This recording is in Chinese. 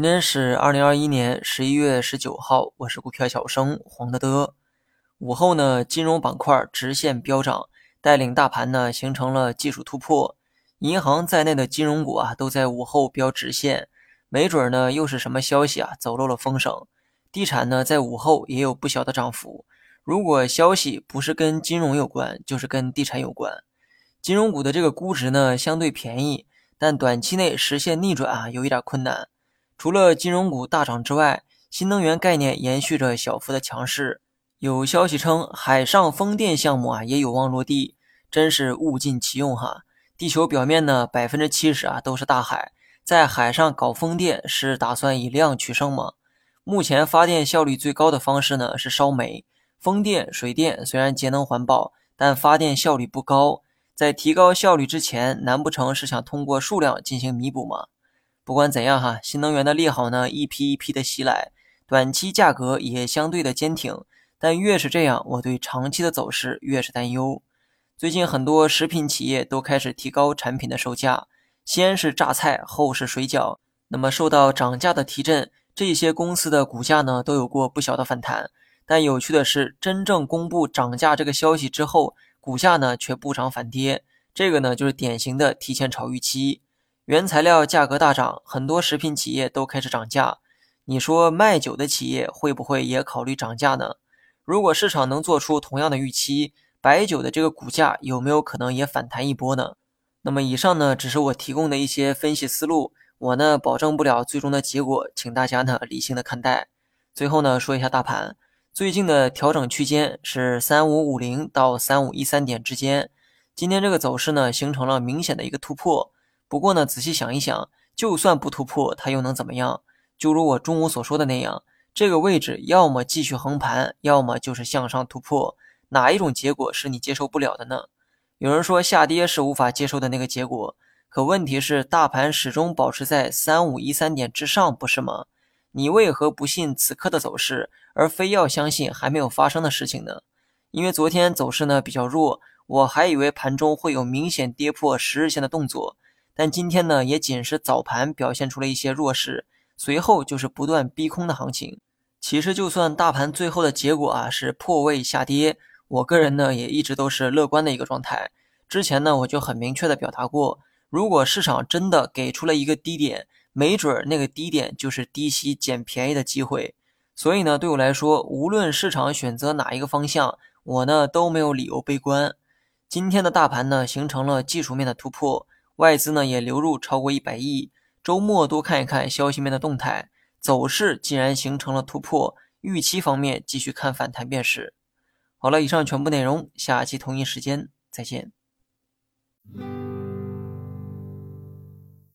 今天是二零二一年十一月十九号，我是股票小生黄德德。午后呢，金融板块直线飙涨，带领大盘呢形成了技术突破。银行在内的金融股啊都在午后飙直线，没准呢又是什么消息啊走漏了风声。地产呢在午后也有不小的涨幅。如果消息不是跟金融有关，就是跟地产有关。金融股的这个估值呢相对便宜，但短期内实现逆转啊有一点困难。除了金融股大涨之外，新能源概念延续着小幅的强势。有消息称，海上风电项目啊也有望落地，真是物尽其用哈！地球表面呢，百分之七十啊都是大海，在海上搞风电是打算以量取胜吗？目前发电效率最高的方式呢是烧煤、风电、水电，虽然节能环保，但发电效率不高。在提高效率之前，难不成是想通过数量进行弥补吗？不管怎样哈，新能源的利好呢一批一批的袭来，短期价格也相对的坚挺，但越是这样，我对长期的走势越是担忧。最近很多食品企业都开始提高产品的售价，先是榨菜，后是水饺。那么受到涨价的提振，这些公司的股价呢都有过不小的反弹。但有趣的是，真正公布涨价这个消息之后，股价呢却不涨反跌，这个呢就是典型的提前炒预期。原材料价格大涨，很多食品企业都开始涨价。你说卖酒的企业会不会也考虑涨价呢？如果市场能做出同样的预期，白酒的这个股价有没有可能也反弹一波呢？那么以上呢只是我提供的一些分析思路，我呢保证不了最终的结果，请大家呢理性的看待。最后呢说一下大盘，最近的调整区间是三五五零到三五一三点之间，今天这个走势呢形成了明显的一个突破。不过呢，仔细想一想，就算不突破，它又能怎么样？就如我中午所说的那样，这个位置要么继续横盘，要么就是向上突破。哪一种结果是你接受不了的呢？有人说下跌是无法接受的那个结果，可问题是大盘始终保持在三五一三点之上，不是吗？你为何不信此刻的走势，而非要相信还没有发生的事情呢？因为昨天走势呢比较弱，我还以为盘中会有明显跌破十日线的动作。但今天呢，也仅是早盘表现出了一些弱势，随后就是不断逼空的行情。其实，就算大盘最后的结果啊是破位下跌，我个人呢也一直都是乐观的一个状态。之前呢，我就很明确的表达过，如果市场真的给出了一个低点，没准儿那个低点就是低吸捡便宜的机会。所以呢，对我来说，无论市场选择哪一个方向，我呢都没有理由悲观。今天的大盘呢，形成了技术面的突破。外资呢也流入超过一百亿，周末多看一看消息面的动态，走势既然形成了突破，预期方面继续看反弹便是。好了，以上全部内容，下期同一时间再见。